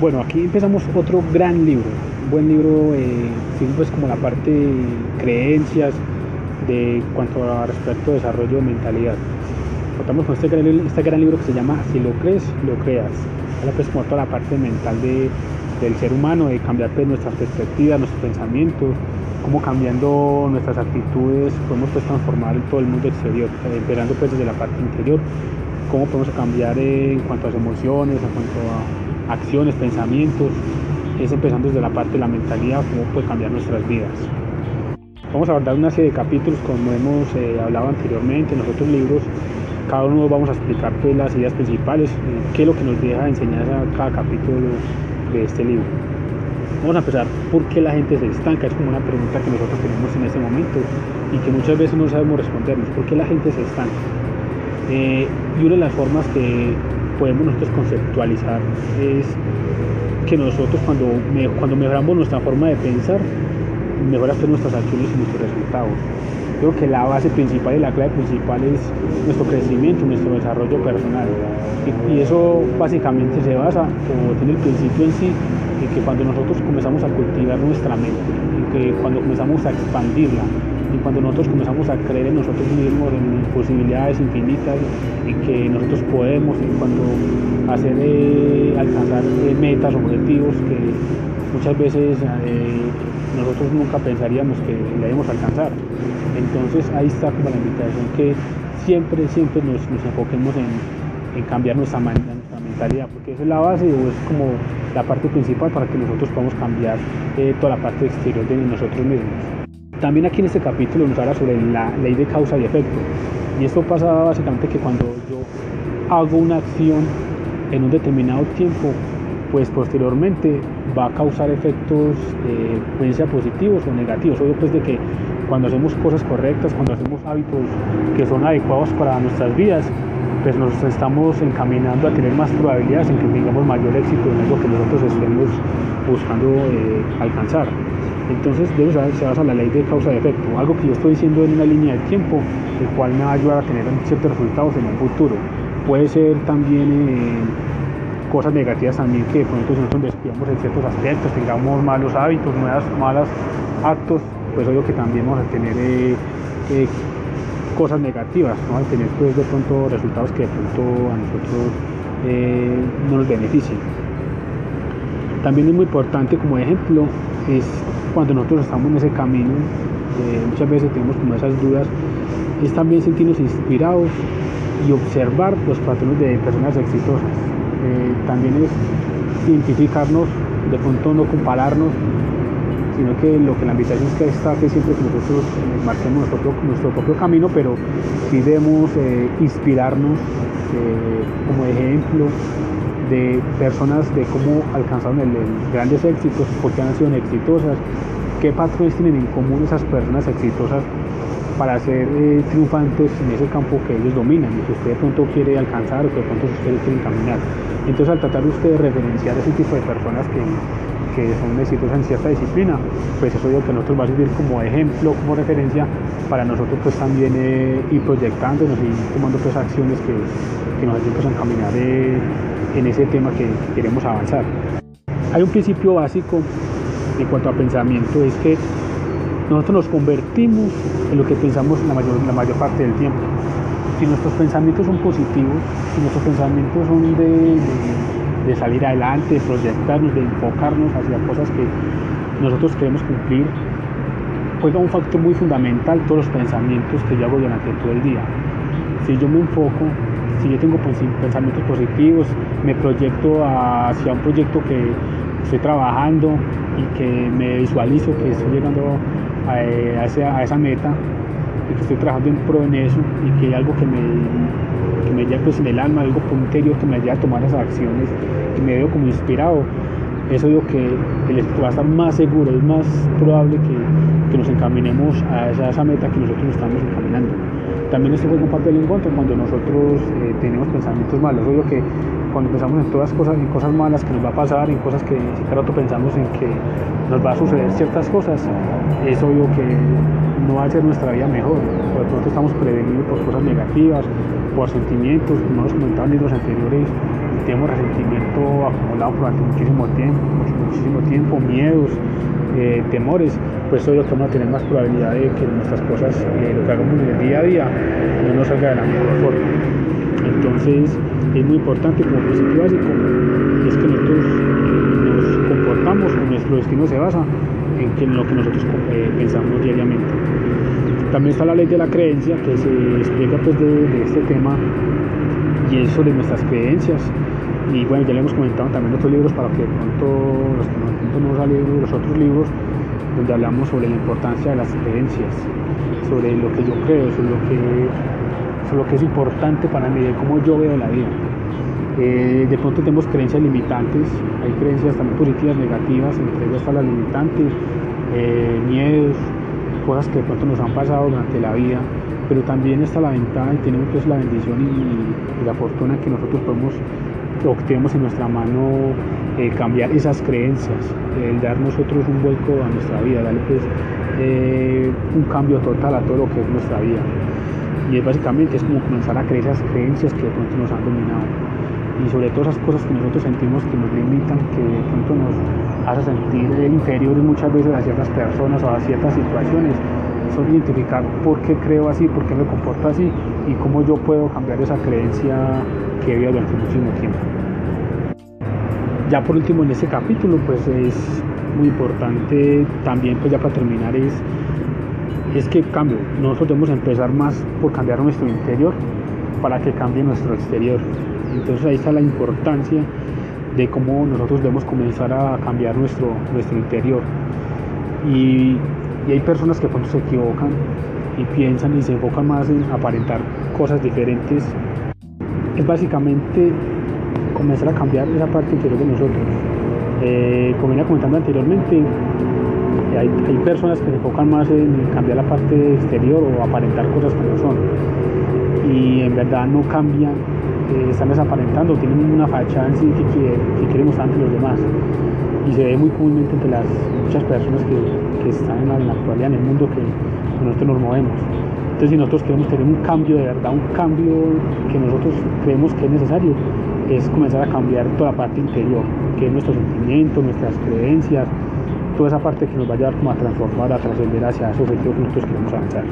Bueno, aquí empezamos otro gran libro, un buen libro, eh, pues como la parte de creencias de cuanto a respecto a desarrollo de mentalidad. Contamos con este gran, este gran libro que se llama Si lo crees, lo creas. Habla pues como toda la parte mental de, del ser humano, de cambiar pues, nuestras perspectivas, nuestros pensamientos, cómo cambiando nuestras actitudes podemos pues transformar todo el mundo exterior, eh, empezando pues desde la parte interior, cómo podemos cambiar en cuanto a las emociones, en cuanto a acciones, pensamientos, es empezando desde la parte de la mentalidad, cómo puede cambiar nuestras vidas. Vamos a abordar una serie de capítulos como hemos eh, hablado anteriormente en los otros libros. Cada uno vamos a explicar pues, las ideas principales, eh, qué es lo que nos deja enseñar cada capítulo de este libro. Vamos a empezar por qué la gente se estanca. Es como una pregunta que nosotros tenemos en este momento y que muchas veces no sabemos respondernos. ¿Por qué la gente se estanca? Eh, y una de las formas que podemos nosotros conceptualizar es que nosotros cuando, cuando mejoramos nuestra forma de pensar, mejoran nuestras acciones y nuestros resultados. Creo que la base principal y la clave principal es nuestro crecimiento, nuestro desarrollo personal. Y, eso básicamente se basa, o tiene el principio en sí, en que cuando nosotros comenzamos a cultivar nuestra mente, en que cuando comenzamos a expandirla, y cuando nosotros comenzamos a creer en nosotros mismos, en posibilidades infinitas, y que nosotros podemos, y cuando hacer eh, alcanzar eh, metas, objetivos que muchas veces eh, nosotros nunca pensaríamos que debemos alcanzar. Entonces ahí está como la invitación que siempre, siempre nos, enfoquemos en, cambiar nuestra, nuestra, mentalidad, porque esa es la base o es como la parte principal para que nosotros podamos cambiar toda la parte exterior de nosotros mismos. También aquí en este capítulo nos habla sobre la ley de causa y efecto. Y esto pasa básicamente que cuando yo hago una acción en un determinado tiempo, pues posteriormente va a causar efectos, eh, pueden ser positivos o negativos. Obvio pues de que cuando hacemos cosas correctas, cuando hacemos hábitos que son adecuados para nuestras vidas, pues nos estamos encaminando a tener más probabilidades en que tengamos mayor éxito en algo que nosotros estemos buscando eh, alcanzar. Entonces debe se basa en la ley de causa y efecto, algo que yo estoy diciendo en una línea de tiempo, el cual me va a ayudar a tener ciertos resultados en un futuro. Puede ser también eh, cosas negativas también que de pronto si nosotros descuidamos en ciertos aspectos, tengamos malos hábitos, nuevas malos actos, pues obvio que también vamos a tener eh, eh, cosas negativas, ¿no? a tener pues de pronto resultados que de pronto a nosotros no nos beneficien. También es muy importante como ejemplo es cuando nosotros estamos en ese camino, eh, muchas veces tenemos como esas dudas, es también sentirnos inspirados y observar los patrones de personas exitosas. Eh, también es identificarnos, de pronto no compararnos, sino que lo que la invitación es que está que siempre que nosotros eh, marquemos nuestro, nuestro, propio camino, pero sí debemos inspirarnos como ejemplo de personas de cómo alcanzaron grandes éxitos, por qué han sido exitosas, qué patrones tienen en común esas personas exitosas para ser eh, triunfantes en ese campo que ellos dominan y que usted de pronto quiere alcanzar o que de pronto usted quiere caminar. Entonces al tratar usted de referenciar ese tipo de personas que, que son exitosas en cierta disciplina, pues eso es lo que nosotros va a servir como ejemplo, como referencia para nosotros pues también eh, ir proyectándonos y tomando pues acciones que, que nos ayuden pues, a caminar eh, en ese tema que, queremos avanzar. Hay un principio básico en cuanto a pensamiento, es que nosotros nos convertimos en lo que pensamos la mayor, la mayor parte del tiempo. Si nuestros pensamientos son positivos, si nuestros pensamientos son de, salir adelante, de proyectarnos, de enfocarnos hacia cosas que nosotros queremos cumplir, juega un factor muy fundamental todos los pensamientos que yo hago durante todo el día. Si yo me enfoco si yo tengo pensamientos positivos, me proyecto hacia un proyecto que estoy trabajando y que me visualizo que estoy llegando esa, a esa, meta y que estoy trabajando en pro en eso y que hay algo que me, que me lleva pues en el alma, algo interior que me ayuda a tomar esas acciones y me veo como inspirado. Eso digo que el a estar más seguro, es más probable que, nos encaminemos a esa, meta que nosotros estamos encaminando. También esto juega un papel en contra cuando nosotros eh, tenemos pensamientos malos. Obvio que cuando pensamos en todas cosas, en cosas malas que nos va a pasar, en cosas que si cada rato pensamos en que nos va a suceder ciertas cosas, es obvio que no va a ser nuestra vida mejor. Por tanto estamos prevenidos por cosas negativas, por sentimientos, como hemos comentado en libros anteriores, tenemos resentimiento acumulado durante muchísimo tiempo, muchísimo tiempo, miedos, eh, temores, pues hoy vamos a tener más probabilidad de que nuestras cosas, eh, lo que hagamos en el día a día, no nos salga de la mejor forma. Entonces es muy importante como principio básico, es que nosotros nos comportamos nuestro destino se basa en, lo que nosotros pensamos diariamente. También está la ley de la creencia que se explica pues de este tema y es sobre nuestras creencias. Y bueno, ya le hemos comentado también otros libros para que de pronto los que no, no salido los otros libros donde hablamos sobre la importancia de las creencias, sobre lo que yo creo, sobre lo que, sobre lo que es importante para mí, de cómo yo veo la vida. Eh, de pronto tenemos creencias limitantes, hay creencias también positivas, negativas, entre ellas están las limitantes, eh, miedos, cosas que de pronto nos han pasado durante la vida pero también está la ventaja y tenemos pues la bendición y, la fortuna que nosotros podemos o en nuestra mano eh, cambiar esas creencias, el dar nosotros un vuelco a nuestra vida, darle pues eh, un cambio total a todo lo que es nuestra vida. Y es básicamente es como comenzar a creer esas creencias que de pronto nos han dominado. Y sobre todo esas cosas que nosotros sentimos que nos limitan, que de pronto nos hace sentir inferiores muchas veces a ciertas personas o a ciertas situaciones son identificar por qué creo así, por qué me comporto así y cómo yo puedo cambiar esa creencia que vivido durante muchísimo tiempo. Ya por último en este capítulo pues es muy importante también pues ya para terminar es, es que cambio, nosotros debemos empezar más por cambiar nuestro interior para que cambie nuestro exterior. Entonces ahí está la importancia de cómo nosotros debemos comenzar a cambiar nuestro, nuestro interior. Y y hay personas que cuando se equivocan y piensan y se enfocan más en aparentar cosas diferentes. Es básicamente comenzar a cambiar esa parte interior de nosotros. Eh, como venía comentando anteriormente, hay, personas que se enfocan más en cambiar la parte exterior o aparentar cosas que no son. Y en verdad no cambian, eh, están desaparentando, tienen una fachada en sí que, que quieren mostrar ante los demás y se ve muy comúnmente entre las muchas personas que, están en la, actualidad en el mundo que, nosotros nos movemos. Entonces si nosotros queremos tener un cambio de verdad, un cambio que nosotros creemos que es necesario, es comenzar a cambiar toda la parte interior, que es nuestro sentimiento, nuestras creencias, toda esa parte que nos va a llevar como a transformar, a trascender hacia ese objetivo que nosotros queremos avanzar.